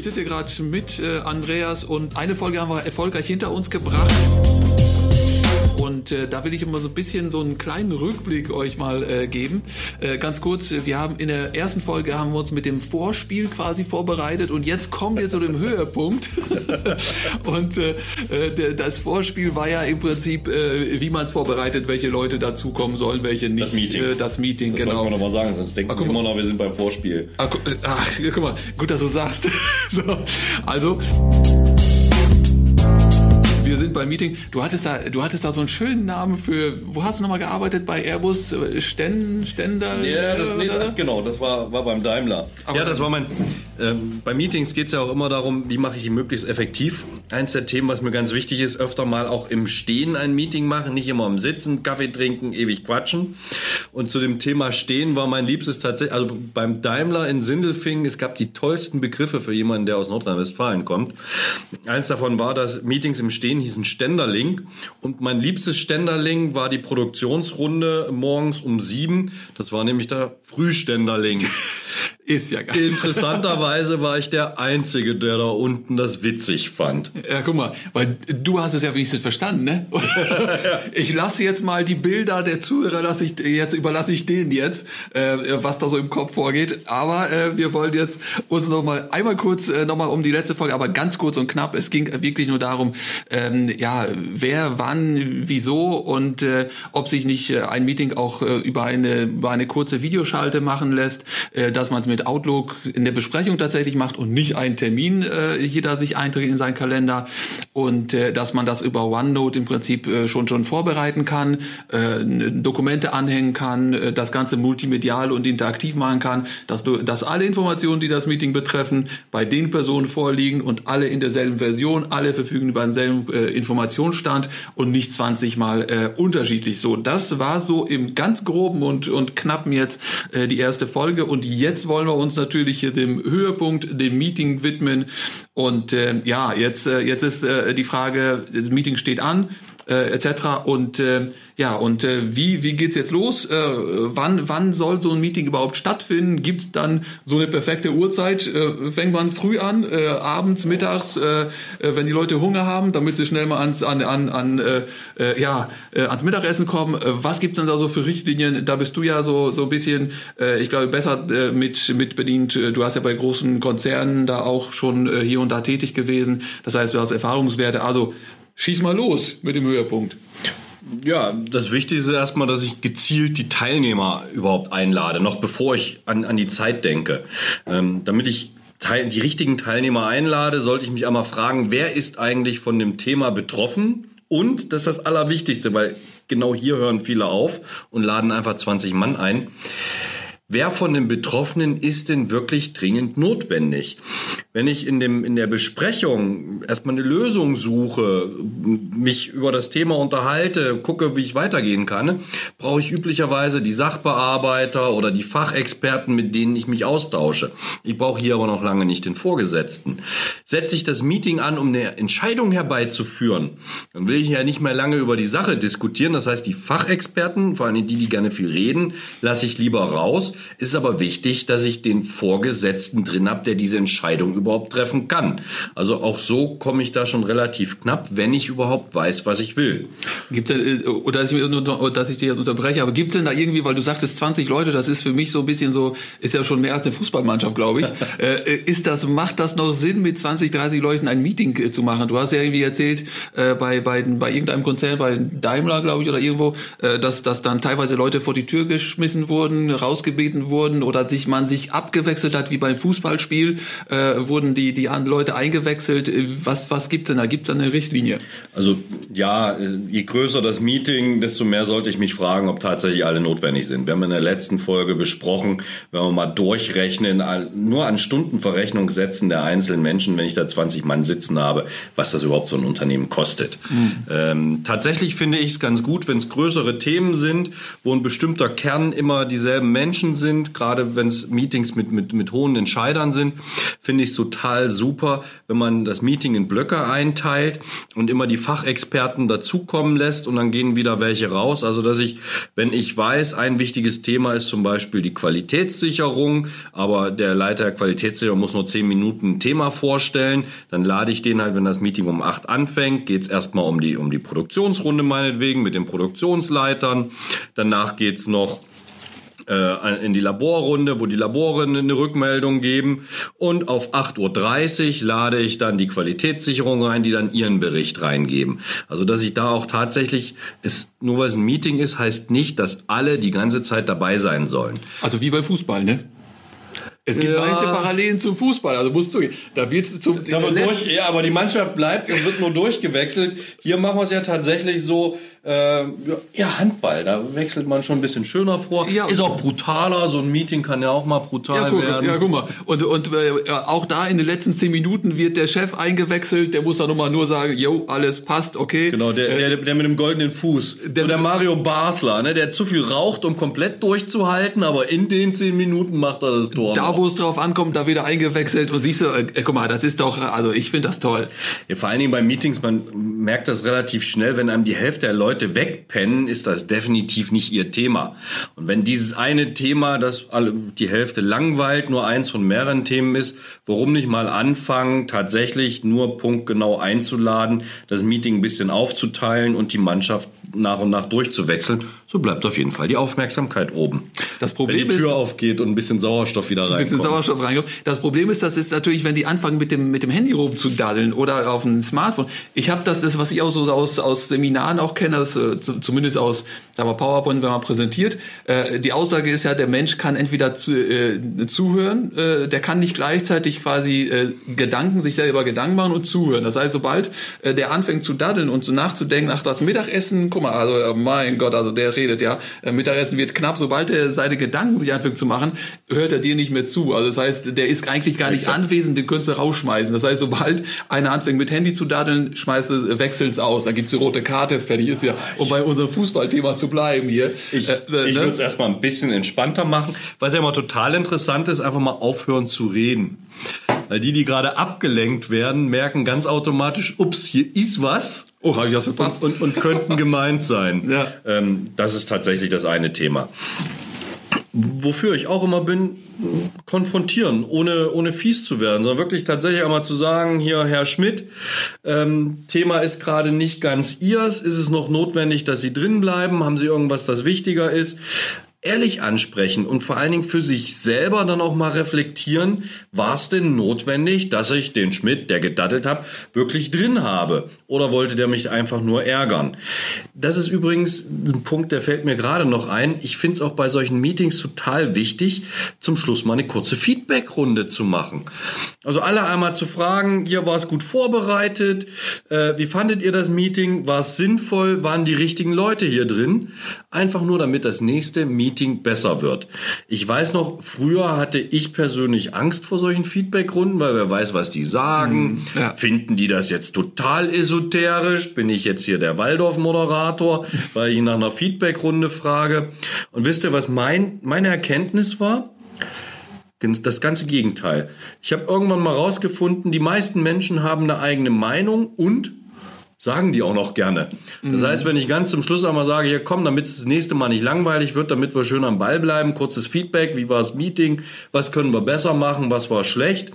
ich sitze hier gerade mit äh, Andreas und eine Folge haben wir erfolgreich hinter uns gebracht. Und äh, da will ich immer so ein bisschen so einen kleinen Rückblick euch mal äh, geben. Äh, ganz kurz, wir haben in der ersten Folge haben wir uns mit dem Vorspiel quasi vorbereitet und jetzt kommen wir zu dem Höhepunkt. und äh, äh, das Vorspiel war ja im Prinzip, äh, wie man es vorbereitet, welche Leute dazukommen sollen, welche nicht. Das Meeting. Äh, das Meeting, Das genau. wir nochmal sagen, sonst denken Ah, wir immer noch, wir sind beim Vorspiel. Gu ach, guck mal, gut, dass du sagst. so, also. Wir sind beim Meeting. Du hattest da, du hattest da so einen schönen Namen für. Wo hast du nochmal gearbeitet bei Airbus? Sten, Ständer? Ja, das, nee, oder? das, genau, das war, war beim Daimler. Aber- ja, das war mein. Ähm, bei Meetings geht es ja auch immer darum, wie mache ich die möglichst effektiv. Eins der Themen, was mir ganz wichtig ist, öfter mal auch im Stehen ein Meeting machen, nicht immer im Sitzen, Kaffee trinken, ewig quatschen. Und zu dem Thema Stehen war mein Liebstes tatsächlich, also beim Daimler in Sindelfingen, es gab die tollsten Begriffe für jemanden, der aus Nordrhein-Westfalen kommt. Eins davon war, dass Meetings im Stehen hießen Ständerling. Und mein liebstes Ständerling war die Produktionsrunde morgens um sieben. Das war nämlich der Frühständerling. Ist ja geil. Interessanterweise war ich der Einzige, der da unten das witzig fand. Ja, guck mal, weil du hast es ja wenigstens verstanden, ne? Ich lasse jetzt mal die Bilder der Zuhörer, lasse ich, jetzt überlasse ich denen jetzt, äh, was da so im Kopf vorgeht. Aber äh, wir wollen jetzt uns noch mal einmal kurz äh, noch mal um die letzte Folge, aber ganz kurz und knapp. Es ging wirklich nur darum, ähm, ja, wer, wann, wieso und äh, ob sich nicht äh, ein Meeting auch äh, über eine über eine kurze Videoschalte machen lässt, äh, dass man es mit Outlook in der Besprechung tatsächlich macht und nicht einen Termin äh, jeder sich einträgt in seinen Kalender und äh, dass man das über OneNote im Prinzip äh, schon schon vorbereiten kann, äh, Dokumente anhängen kann, äh, das Ganze multimedial und interaktiv machen kann, dass du, dass alle Informationen, die das Meeting betreffen, bei den Personen vorliegen und alle in derselben Version, alle verfügen über denselben äh, Informationsstand und nicht 20 mal äh, unterschiedlich. So, das war so im ganz groben und und knappen jetzt äh, die erste Folge und jetzt wollen wir uns natürlich hier dem Höhepunkt, dem Meeting widmen. Und äh, ja, jetzt äh, jetzt ist äh, die Frage, das Meeting steht an äh, etc. Und äh, ja, und äh, wie, wie geht's jetzt los? Äh, wann, wann soll so ein Meeting überhaupt stattfinden? Gibt's dann so eine perfekte Uhrzeit? Äh, fängt man früh an, äh, abends, mittags, äh, äh, wenn die Leute Hunger haben, damit sie schnell mal ans, an, an, an, äh, äh, ja, äh, ans Mittagessen kommen? Äh, was gibt's denn da so für Richtlinien? Da bist du ja so, so ein bisschen, äh, ich glaube, besser äh, mit, mit bedient. Du hast ja bei großen Konzernen da auch schon äh, hier und da tätig gewesen. Das heißt, du hast Erfahrungswerte. Also schieß mal los mit dem Höhepunkt. Ja, das Wichtigste ist erstmal, dass ich gezielt die Teilnehmer überhaupt einlade, noch bevor ich an, an die Zeit denke. Ähm, damit ich die richtigen Teilnehmer einlade, sollte ich mich einmal fragen, wer ist eigentlich von dem Thema betroffen? Und das ist das Allerwichtigste, weil genau hier hören viele auf und laden einfach 20 Mann ein. Wer von den Betroffenen ist denn wirklich dringend notwendig? Wenn ich in, dem, in der Besprechung erstmal eine Lösung suche, mich über das Thema unterhalte, gucke, wie ich weitergehen kann, brauche ich üblicherweise die Sachbearbeiter oder die Fachexperten, mit denen ich mich austausche. Ich brauche hier aber noch lange nicht den Vorgesetzten. Setze ich das Meeting an, um eine Entscheidung herbeizuführen, dann will ich ja nicht mehr lange über die Sache diskutieren. Das heißt, die Fachexperten, vor allem die, die gerne viel reden, lasse ich lieber raus. Es ist aber wichtig, dass ich den Vorgesetzten drin habe, der diese Entscheidung überhaupt treffen kann. Also auch so komme ich da schon relativ knapp, wenn ich überhaupt weiß, was ich will. Gibt's denn, äh, oder dass ich, dass ich dich jetzt unterbreche, aber gibt's denn da irgendwie, weil du sagtest 20 Leute, das ist für mich so ein bisschen so, ist ja schon mehr als eine Fußballmannschaft, glaube ich. äh, ist das, macht das noch Sinn, mit 20, 30 Leuten ein Meeting äh, zu machen? Du hast ja irgendwie erzählt, äh, bei, bei, bei irgendeinem Konzern, bei Daimler, glaube ich, oder irgendwo, äh, dass, dass dann teilweise Leute vor die Tür geschmissen wurden, rausgebeten wurden oder sich man sich abgewechselt hat, wie beim Fußballspiel, äh, wurden die, die Leute eingewechselt. Äh, Was, was gibt denn da? Gibt es da eine Richtlinie? Also ja, je größer das Meeting, desto mehr sollte ich mich fragen, ob tatsächlich alle notwendig sind. Wir haben in der letzten Folge besprochen, wenn wir mal durchrechnen, nur an Stundenverrechnungssätzen der einzelnen Menschen, wenn ich da 20 Mann sitzen habe, was das überhaupt so ein Unternehmen kostet. Ähm, tatsächlich finde ich es ganz gut, wenn es größere Themen sind, wo ein bestimmter Kern immer dieselben Menschen sind, gerade wenn es Meetings mit, mit, mit hohen Entscheidern sind, finde ich es total super, wenn man das Meeting in Blöcke einteilt und immer die Fachexperten dazukommen lässt und dann gehen wieder welche raus. Also dass ich, wenn ich weiß, ein wichtiges Thema ist zum Beispiel die Qualitätssicherung, aber der Leiter der Qualitätssicherung muss nur zehn Minuten ein Thema vorstellen, dann lade ich den halt, wenn das Meeting um acht anfängt, geht es erstmal um die, um die Produktionsrunde meinetwegen mit den Produktionsleitern. Danach geht's noch äh, in die Laborrunde, wo die Labore eine Rückmeldung geben. Und auf 8.30 Uhr lade ich dann die Qualitätssicherung rein, die dann ihren Bericht reingeben. Also dass ich da auch tatsächlich, es, nur weil es ein Meeting ist, heißt nicht, dass alle die ganze Zeit dabei sein sollen. Also wie beim Fußball, ne? Es gibt ja. leichte Parallelen zum Fußball. Also musst du, da wird zum. Da wird durch, ja, aber die Mannschaft bleibt, es wird nur durchgewechselt. Hier machen wir es ja tatsächlich so, äh, ja, Handball, da wechselt man schon ein bisschen schöner vor. Ja, ist auch brutaler, so ein Meeting kann ja auch mal brutal ja, guck, werden. Ja, guck mal. Und, und äh, auch da in den letzten zehn Minuten wird der Chef eingewechselt, der muss dann nochmal nur sagen, jo, alles passt, okay. Genau, der, äh, der, der mit dem goldenen Fuß. Der, so der Mario Basler, ne, der zu viel raucht, um komplett durchzuhalten, aber in den zehn Minuten macht er das Tor. Da, wo es drauf ankommt, da wieder eingewechselt und siehst du, äh, guck mal, das ist doch, also ich finde das toll. Ja, vor allen Dingen bei Meetings, man merkt das relativ schnell, wenn einem die Hälfte der Leute wegpennen, ist das definitiv nicht ihr Thema. Und wenn dieses eine Thema, das die Hälfte langweilt, nur eins von mehreren Themen ist, warum nicht mal anfangen, tatsächlich nur punktgenau einzuladen, das Meeting ein bisschen aufzuteilen und die Mannschaft nach und nach durchzuwechseln, so bleibt auf jeden Fall die Aufmerksamkeit oben. Das Problem wenn die Tür ist, aufgeht und ein bisschen Sauerstoff wieder reinkommt. Ein bisschen Sauerstoff reinkommt. Das Problem ist, das ist natürlich, wenn die anfangen mit dem mit dem Handy rumzudaddeln oder auf dem Smartphone. Ich habe das, das was ich auch so aus aus Seminaren auch kenne, das, äh, zumindest aus sagen wir PowerPoint, wenn man präsentiert. Äh, die Aussage ist ja, der Mensch kann entweder zu, äh, zuhören, äh, der kann nicht gleichzeitig quasi äh, Gedanken sich selber Gedanken machen und zuhören. Das heißt, sobald äh, der anfängt zu daddeln und so nachzudenken, ach das Mittagessen guck mal, also mein Gott, also der redet ja, äh, Mittagessen wird knapp, sobald er seine Gedanken sich anfängt zu machen, hört er dir nicht mehr zu. Also das heißt, der ist eigentlich gar nicht Exakt. anwesend, den könntest du rausschmeißen. Das heißt, sobald einer anfängt mit Handy zu daddeln, schmeißt du, wechseln es aus, dann gibt's die rote Karte, fertig ist ja. Um bei unserem Fußballthema zu bleiben hier. Ich, äh, äh, ich ne? würde es erstmal ein bisschen entspannter machen, was ja immer total interessant ist, einfach mal aufhören zu reden. Weil die, die gerade abgelenkt werden, merken ganz automatisch, ups, hier ist was. Oh, habe ich das verpasst? Und, und, und könnten gemeint sein. Ja. Ähm, das ist tatsächlich das eine Thema. Wofür ich auch immer bin, konfrontieren, ohne, ohne fies zu werden, sondern wirklich tatsächlich einmal zu sagen, hier, Herr Schmidt, ähm, Thema ist gerade nicht ganz Ihrs, ist es noch notwendig, dass Sie drin bleiben, haben Sie irgendwas, das wichtiger ist? Ehrlich ansprechen und vor allen Dingen für sich selber dann auch mal reflektieren, war es denn notwendig, dass ich den Schmidt, der gedattelt hat, wirklich drin habe? Oder wollte der mich einfach nur ärgern? Das ist übrigens ein Punkt, der fällt mir gerade noch ein. Ich finde es auch bei solchen Meetings total wichtig, zum Schluss mal eine kurze Feedback-Runde zu machen. Also alle einmal zu fragen, hier war es gut vorbereitet, äh, wie fandet ihr das Meeting, war es sinnvoll, waren die richtigen Leute hier drin? Einfach nur, damit das nächste Meeting besser wird. Ich weiß noch, früher hatte ich persönlich Angst vor solchen Feedbackrunden, weil wer weiß, was die sagen. Mhm, ja. Finden die das jetzt total esoterisch? Bin ich jetzt hier der Waldorf-Moderator, weil ich nach einer Feedbackrunde frage? Und wisst ihr, was mein, meine Erkenntnis war? Das ganze Gegenteil. Ich habe irgendwann mal rausgefunden, die meisten Menschen haben eine eigene Meinung und sagen die auch noch gerne. Das mhm. heißt, wenn ich ganz zum Schluss einmal sage, hier komm, damit es das nächste Mal nicht langweilig wird, damit wir schön am Ball bleiben, kurzes Feedback, wie war das Meeting, was können wir besser machen, was war schlecht,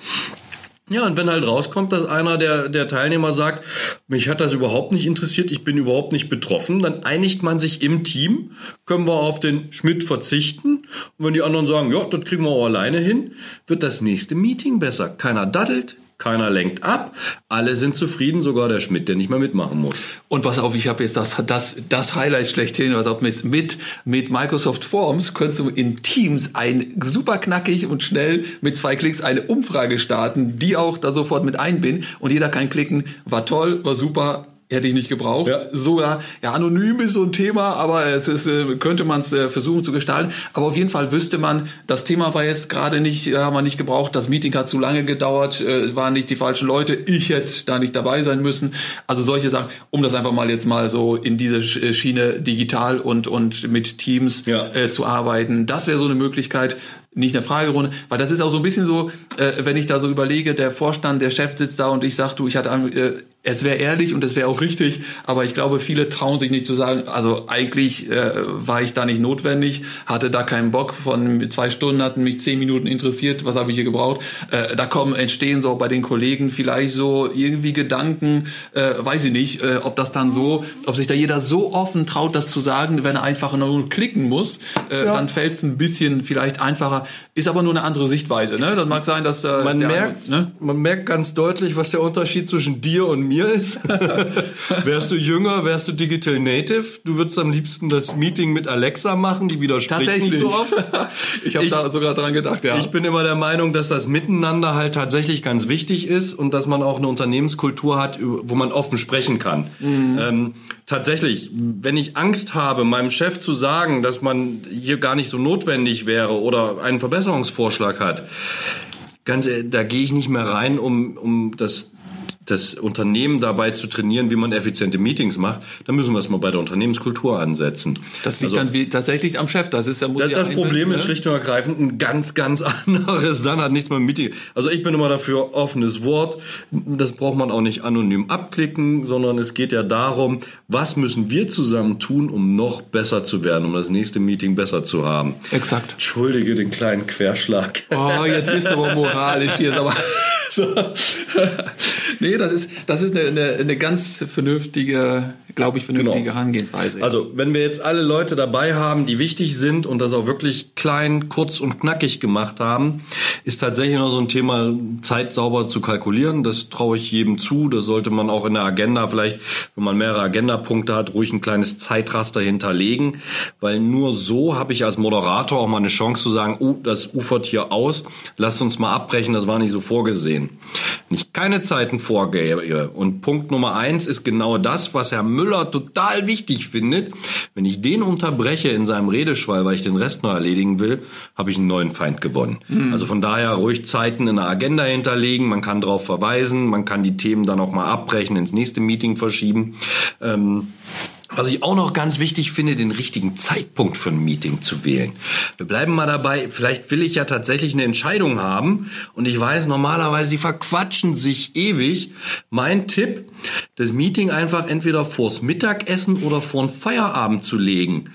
ja, und wenn halt rauskommt, dass einer der, der Teilnehmer sagt, mich hat das überhaupt nicht interessiert, ich bin überhaupt nicht betroffen, dann einigt man sich im Team, können wir auf den Schmidt verzichten. Und wenn die anderen sagen, ja, das kriegen wir auch alleine hin, wird das nächste Meeting besser. Keiner daddelt, keiner lenkt ab, alle sind zufrieden, sogar der Schmidt, der nicht mehr mitmachen muss. Und was auf, ich habe jetzt das, das, das Highlight schlechthin, was auf mit, mit Microsoft Forms könntest du in Teams ein super knackig und schnell mit zwei Klicks eine Umfrage starten, die auch da sofort mit einbinden. Und jeder kann klicken, war toll, war super, hätte ich nicht gebraucht. Ja. Sogar, ja, anonym ist so ein Thema, aber es ist, äh, könnte man es äh, versuchen zu gestalten. Aber auf jeden Fall wüsste man, das Thema war jetzt gerade nicht, haben wir nicht gebraucht, das Meeting hat zu lange gedauert, äh, waren nicht die falschen Leute, ich hätte da nicht dabei sein müssen. Also solche Sachen, um das einfach mal jetzt mal so in diese Schiene digital und, und mit Teams ja. äh, zu arbeiten. Das wäre so eine Möglichkeit, nicht eine Fragerunde, weil das ist auch so ein bisschen so, äh, wenn ich da so überlege, der Vorstand, der Chef sitzt da und ich sag, du, ich hatte äh, es wäre ehrlich und es wäre auch richtig, aber ich glaube, viele trauen sich nicht zu sagen, also eigentlich äh, war ich da nicht notwendig, hatte da keinen Bock, von zwei Stunden hatten mich zehn Minuten interessiert, was habe ich hier gebraucht. Äh, da kommen, entstehen so bei den Kollegen vielleicht so irgendwie Gedanken, äh, weiß ich nicht, äh, ob das dann so, ob sich da jeder so offen traut, das zu sagen, wenn er einfach nur klicken muss, äh, ja. dann fällt es ein bisschen vielleicht einfacher, ist aber nur eine andere Sichtweise. Ne? Das mag sein, dass äh, man, merkt, ne? man merkt ganz deutlich, was der Unterschied zwischen dir und mir mir ist. wärst du jünger, wärst du Digital Native. Du würdest am liebsten das Meeting mit Alexa machen, die widerspricht Tatsächlich. nicht so oft. ich habe da sogar dran gedacht, ja. Ich bin immer der Meinung, dass das Miteinander halt tatsächlich ganz wichtig ist und dass man auch eine Unternehmenskultur hat, wo man offen sprechen kann. Mhm. Ähm, tatsächlich, wenn ich Angst habe, meinem Chef zu sagen, dass man hier gar nicht so notwendig wäre oder einen Verbesserungsvorschlag hat, ganz, da gehe ich nicht mehr rein, um, um das das Unternehmen dabei zu trainieren, wie man effiziente Meetings macht, dann müssen wir es mal bei der Unternehmenskultur ansetzen. Das liegt also, dann wie, tatsächlich am Chef. Das ist ja Das, das Problem ist ne? schlicht und ergreifend ein ganz, ganz anderes. Dann hat nichts mehr mit Meeting. Also ich bin immer dafür offenes Wort. Das braucht man auch nicht anonym abklicken, sondern es geht ja darum, was müssen wir zusammen tun, um noch besser zu werden, um das nächste Meeting besser zu haben. Exakt. Entschuldige den kleinen Querschlag. Oh, jetzt bist du aber moralisch hier. Aber so. nee, das ist, das ist eine, eine, eine ganz vernünftige, glaube ich, vernünftige genau. Herangehensweise. Also, wenn wir jetzt alle Leute dabei haben, die wichtig sind und das auch wirklich klein, kurz und knackig gemacht haben, ist tatsächlich noch so ein Thema, Zeit sauber zu kalkulieren. Das traue ich jedem zu. Das sollte man auch in der Agenda vielleicht, wenn man mehrere Agendapunkte hat, ruhig ein kleines Zeitraster hinterlegen, weil nur so habe ich als Moderator auch mal eine Chance zu sagen, oh, das ufert hier aus, lasst uns mal abbrechen, das war nicht so vorgesehen sehen. Wenn ich keine Zeiten vorgebe und Punkt Nummer eins ist genau das, was Herr Müller total wichtig findet, wenn ich den unterbreche in seinem Redeschwall, weil ich den Rest noch erledigen will, habe ich einen neuen Feind gewonnen. Mhm. Also von daher ruhig Zeiten in der Agenda hinterlegen, man kann darauf verweisen, man kann die Themen dann auch mal abbrechen, ins nächste Meeting verschieben. Ähm, was ich auch noch ganz wichtig finde, den richtigen Zeitpunkt für ein Meeting zu wählen. Wir bleiben mal dabei, vielleicht will ich ja tatsächlich eine Entscheidung haben und ich weiß normalerweise, die verquatschen sich ewig. Mein Tipp, das Meeting einfach entweder vors Mittagessen oder vor Feierabend zu legen.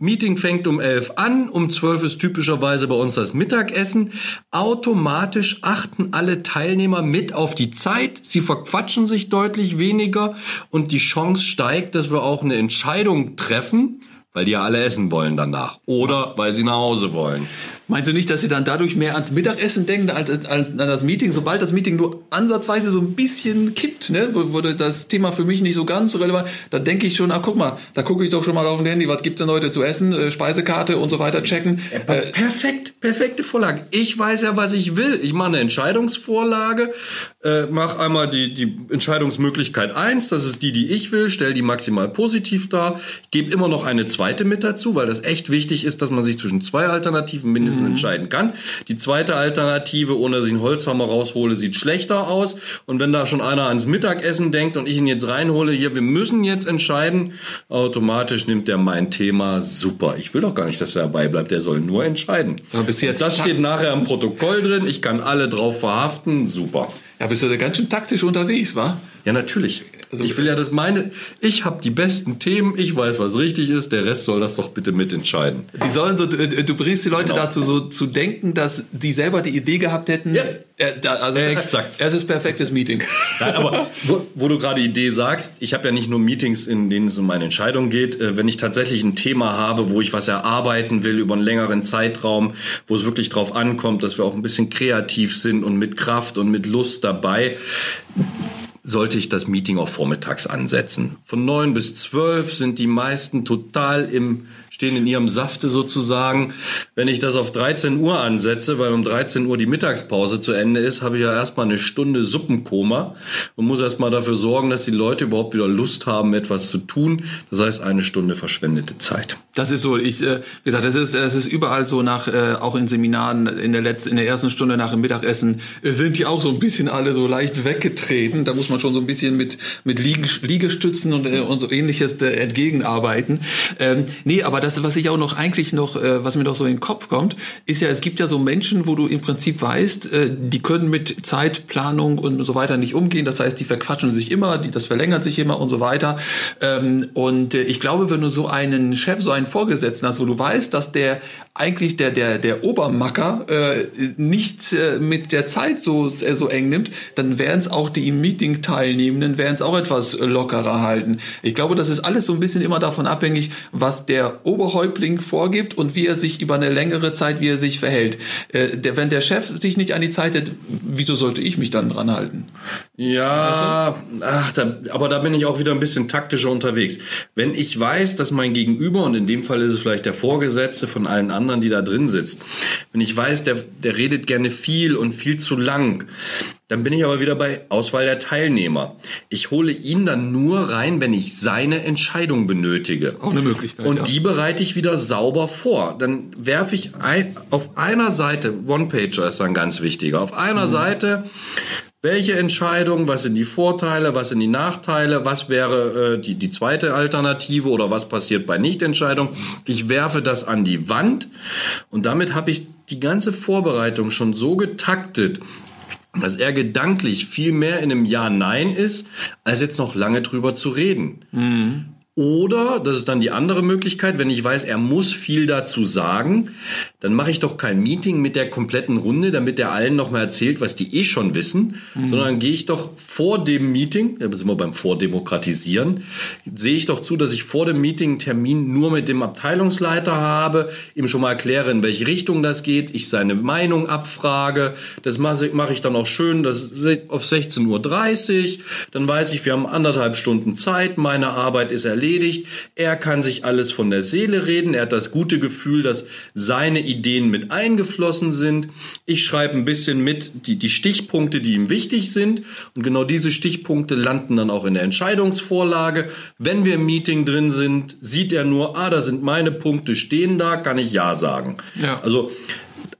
Meeting fängt um 11 an, um 12 ist typischerweise bei uns das Mittagessen. Automatisch achten alle Teilnehmer mit auf die Zeit. Sie verquatschen sich deutlich weniger und die Chance steigt, dass wir auch eine Entscheidung treffen, weil die ja alle essen wollen danach oder weil sie nach Hause wollen. Meinst du nicht, dass sie dann dadurch mehr ans Mittagessen denken als, als an das Meeting? Sobald das Meeting nur ansatzweise so ein bisschen kippt, ne, wurde das Thema für mich nicht so ganz relevant, da denke ich schon, ah, guck mal, da gucke ich doch schon mal auf dem Handy, was gibt denn heute zu essen, äh, Speisekarte und so weiter checken. Äh, perfekt, perfekte Vorlage. Ich weiß ja, was ich will. Ich mache eine Entscheidungsvorlage, äh, mache einmal die, die Entscheidungsmöglichkeit eins, das ist die, die ich will, stelle die maximal positiv dar, gebe immer noch eine zweite mit dazu, weil das echt wichtig ist, dass man sich zwischen zwei Alternativen mindestens Wissen mhm. entscheiden kann. Die zweite Alternative, ohne dass ich einen Holzhammer raushole, sieht schlechter aus. Und wenn da schon einer ans Mittagessen denkt und ich ihn jetzt reinhole, hier, wir müssen jetzt entscheiden, automatisch nimmt der mein Thema super. Ich will doch gar nicht, dass er dabei bleibt. Der soll nur entscheiden. das steht nachher im Protokoll drin. Ich kann alle drauf verhaften. Super. Ja, bist du da ganz schön taktisch unterwegs, wa? Ja, natürlich. Also ich will ja das meine, ich habe die besten Themen, ich weiß, was richtig ist, der Rest soll das doch bitte mitentscheiden. Die sollen so, du bringst die Leute genau. dazu so zu denken, dass die selber die Idee gehabt hätten. Ja. Äh, da, also Exakt. Es ist perfektes Meeting. Nein, aber wo, wo du gerade Idee sagst, ich habe ja nicht nur Meetings, in denen es um meine Entscheidung geht. Äh, wenn ich tatsächlich ein Thema habe, wo ich was erarbeiten will über einen längeren Zeitraum, wo es wirklich drauf ankommt, dass wir auch ein bisschen kreativ sind und mit Kraft und mit Lust dabei, sollte ich das Meeting auch vormittags ansetzen. Von neun bis zwölf sind die meisten total im stehen in ihrem Safte sozusagen. Wenn ich das auf 13 Uhr ansetze, weil um 13 Uhr die Mittagspause zu Ende ist, habe ich ja erstmal eine Stunde Suppenkoma und muss erstmal dafür sorgen, dass die Leute überhaupt wieder Lust haben, etwas zu tun. Das heißt, eine Stunde verschwendete Zeit. Das ist so, ich, äh, wie gesagt, das ist, das ist überall so nach, äh, auch in Seminaren in der letzten, in der ersten Stunde nach dem Mittagessen äh, sind die auch so ein bisschen alle so leicht weggetreten. Da muss man schon so ein bisschen mit, mit Liegestützen und, und so ähnliches entgegenarbeiten. Ähm, nee, aber das, was ich auch noch eigentlich noch, was mir doch so in den Kopf kommt, ist ja, es gibt ja so Menschen, wo du im Prinzip weißt, die können mit Zeitplanung und so weiter nicht umgehen. Das heißt, die verquatschen sich immer, die, das verlängert sich immer und so weiter. Ähm, und ich glaube, wenn du so einen Chef, so einen Vorgesetzten hast, wo du weißt, dass der eigentlich der, der, der Obermacker äh, nicht äh, mit der Zeit so, äh, so eng nimmt, dann werden es auch die im Meeting Teilnehmenden, werden es auch etwas lockerer halten. Ich glaube, das ist alles so ein bisschen immer davon abhängig, was der Oberhäuptling vorgibt und wie er sich über eine längere Zeit, wie er sich verhält. Äh, der, wenn der Chef sich nicht an die Zeit hält, wieso sollte ich mich dann dran halten? Ja, ach, da, aber da bin ich auch wieder ein bisschen taktischer unterwegs. Wenn ich weiß, dass mein Gegenüber, und in dem Fall ist es vielleicht der Vorgesetzte von allen anderen, anderen, die da drin sitzt. Wenn ich weiß, der, der redet gerne viel und viel zu lang, dann bin ich aber wieder bei Auswahl der Teilnehmer. Ich hole ihn dann nur rein, wenn ich seine Entscheidung benötige. Auch eine Möglichkeit. Und ja. die bereite ich wieder sauber vor. Dann werfe ich ein, auf einer Seite, One-Pager ist dann ganz wichtiger, auf einer mhm. Seite welche Entscheidung, was sind die Vorteile, was sind die Nachteile, was wäre äh, die, die zweite Alternative oder was passiert bei Nichtentscheidung. Ich werfe das an die Wand und damit habe ich die ganze Vorbereitung schon so getaktet, dass er gedanklich viel mehr in einem Ja-Nein ist, als jetzt noch lange drüber zu reden. Mhm. Oder, das ist dann die andere Möglichkeit, wenn ich weiß, er muss viel dazu sagen, dann mache ich doch kein Meeting mit der kompletten Runde, damit er allen nochmal erzählt, was die eh schon wissen, mhm. sondern gehe ich doch vor dem Meeting, da sind wir beim Vordemokratisieren, sehe ich doch zu, dass ich vor dem Meeting einen Termin nur mit dem Abteilungsleiter habe, ihm schon mal erkläre, in welche Richtung das geht, ich seine Meinung abfrage, das mache ich dann auch schön, das auf 16.30 Uhr, dann weiß ich, wir haben anderthalb Stunden Zeit, meine Arbeit ist erledigt, erledigt. Er kann sich alles von der Seele reden. Er hat das gute Gefühl, dass seine Ideen mit eingeflossen sind. Ich schreibe ein bisschen mit die, die Stichpunkte, die ihm wichtig sind. Und genau diese Stichpunkte landen dann auch in der Entscheidungsvorlage. Wenn wir im Meeting drin sind, sieht er nur, ah, da sind meine Punkte stehen da, kann ich Ja sagen. Ja. Also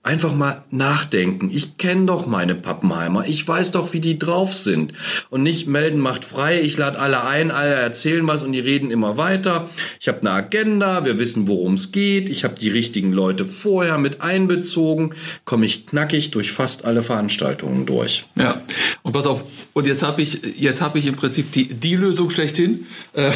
einfach mal nachdenken. Ich kenne doch meine Pappenheimer. Ich weiß doch, wie die drauf sind. Und nicht melden macht frei. Ich lade alle ein, alle erzählen was und die reden immer weiter. Ich habe eine Agenda, wir wissen, worum es geht. Ich habe die richtigen Leute vorher mit einbezogen. Komme ich knackig durch fast alle Veranstaltungen durch. Ja, und pass auf. Und jetzt habe ich, jetzt habe ich im Prinzip die, die Lösung schlechthin. Äh,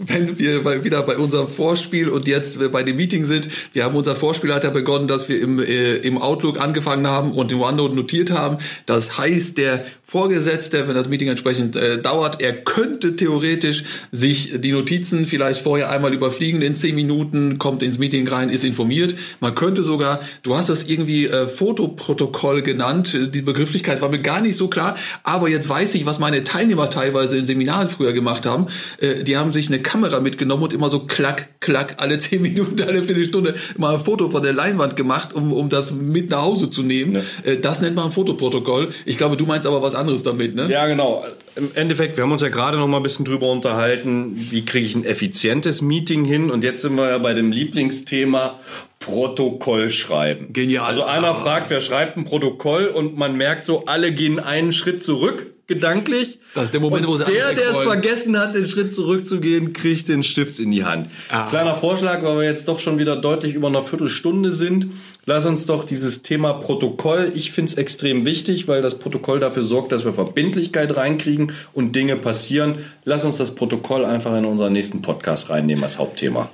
wenn wir wieder bei unserem Vorspiel und jetzt bei dem Meeting sind. Wir haben unser Vorspiel hat ja begonnen, dass wir im, äh, im Outlook angefangen haben und im OneNote notiert haben. Das heißt, der Vorgesetzte, wenn das Meeting entsprechend äh, dauert, er könnte theoretisch sich die Notizen vielleicht vorher einmal überfliegen in zehn Minuten, kommt ins Meeting rein, ist informiert. Man könnte sogar, du hast das irgendwie äh, Fotoprotokoll genannt, die Begrifflichkeit war mir gar nicht so klar, aber jetzt weiß ich, was meine Teilnehmer teilweise in Seminaren früher gemacht haben. Äh, die haben sich eine Kamera mitgenommen und immer so klack, klack, alle zehn Minuten, alle Viertelstunde mal ein Foto von der Leinwand gemacht, um, um das mit nach Hause zu nehmen. Ja. Äh, das nennt man ein Fotoprotokoll. Ich glaube, du meinst aber was anderes damit, ne? Ja, genau. Im Endeffekt, wir haben uns ja gerade noch mal ein bisschen drüber unterhalten, wie kriege ich ein effizientes Meeting hin? Und jetzt sind wir ja bei dem Lieblingsthema Protokoll schreiben. Genial. Also einer fragt, wer schreibt ein Protokoll und man merkt so, alle gehen einen Schritt zurück gedanklich. Das ist der Moment, und wo sie Der, der es vergessen hat, den Schritt zurückzugehen, kriegt den Stift in die Hand. Ah. Kleiner Vorschlag, weil wir jetzt doch schon wieder deutlich über einer Viertelstunde sind. Lass uns doch dieses Thema Protokoll, ich finde es extrem wichtig, weil das Protokoll dafür sorgt, dass wir Verbindlichkeit reinkriegen und Dinge passieren. Lass uns das Protokoll einfach in unseren nächsten Podcast reinnehmen als Hauptthema.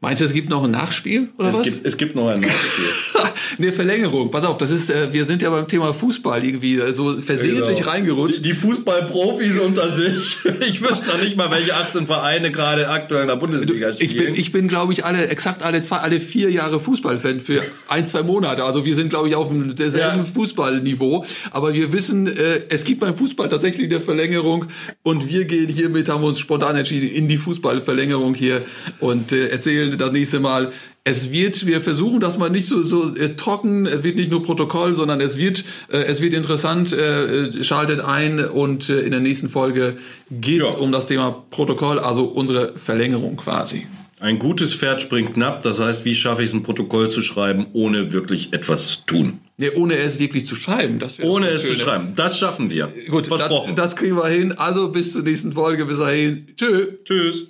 Meinst du, es gibt noch ein Nachspiel oder es was? Gibt, es gibt noch ein Nachspiel. eine Verlängerung. Pass auf, das ist, äh, wir sind ja beim Thema Fußball irgendwie äh, so versehentlich genau. reingerutscht. Die, die Fußballprofis unter sich. Ich wüsste noch nicht mal, welche 18 Vereine gerade aktuell in der Bundesliga spielen. Ich bin, ich bin glaube ich, alle, exakt alle zwei, alle vier Jahre Fußballfan für ein, zwei Monate. Also wir sind, glaube ich, auf dem derselben ja. Fußballniveau. Aber wir wissen, äh, es gibt beim Fußball tatsächlich eine Verlängerung und wir gehen hiermit, haben wir uns spontan entschieden, in die Fußballverlängerung hier und äh, erzählen das nächste Mal. Es wird, wir versuchen das mal nicht so, so äh, trocken, es wird nicht nur Protokoll, sondern es wird, äh, es wird interessant, äh, schaltet ein und äh, in der nächsten Folge geht es Ja. um das Thema Protokoll, also unsere Verlängerung quasi. Ein gutes Pferd springt knapp, das heißt, wie schaffe ich es, ein Protokoll zu schreiben, ohne wirklich etwas zu tun? Nee, ohne es wirklich zu schreiben. Das Ohne das es zu schreiben. Das schaffen wir. Gut, das, Versprochen. das kriegen wir hin. Also bis zur nächsten Folge. Bis dahin. Tschö. Tschüss.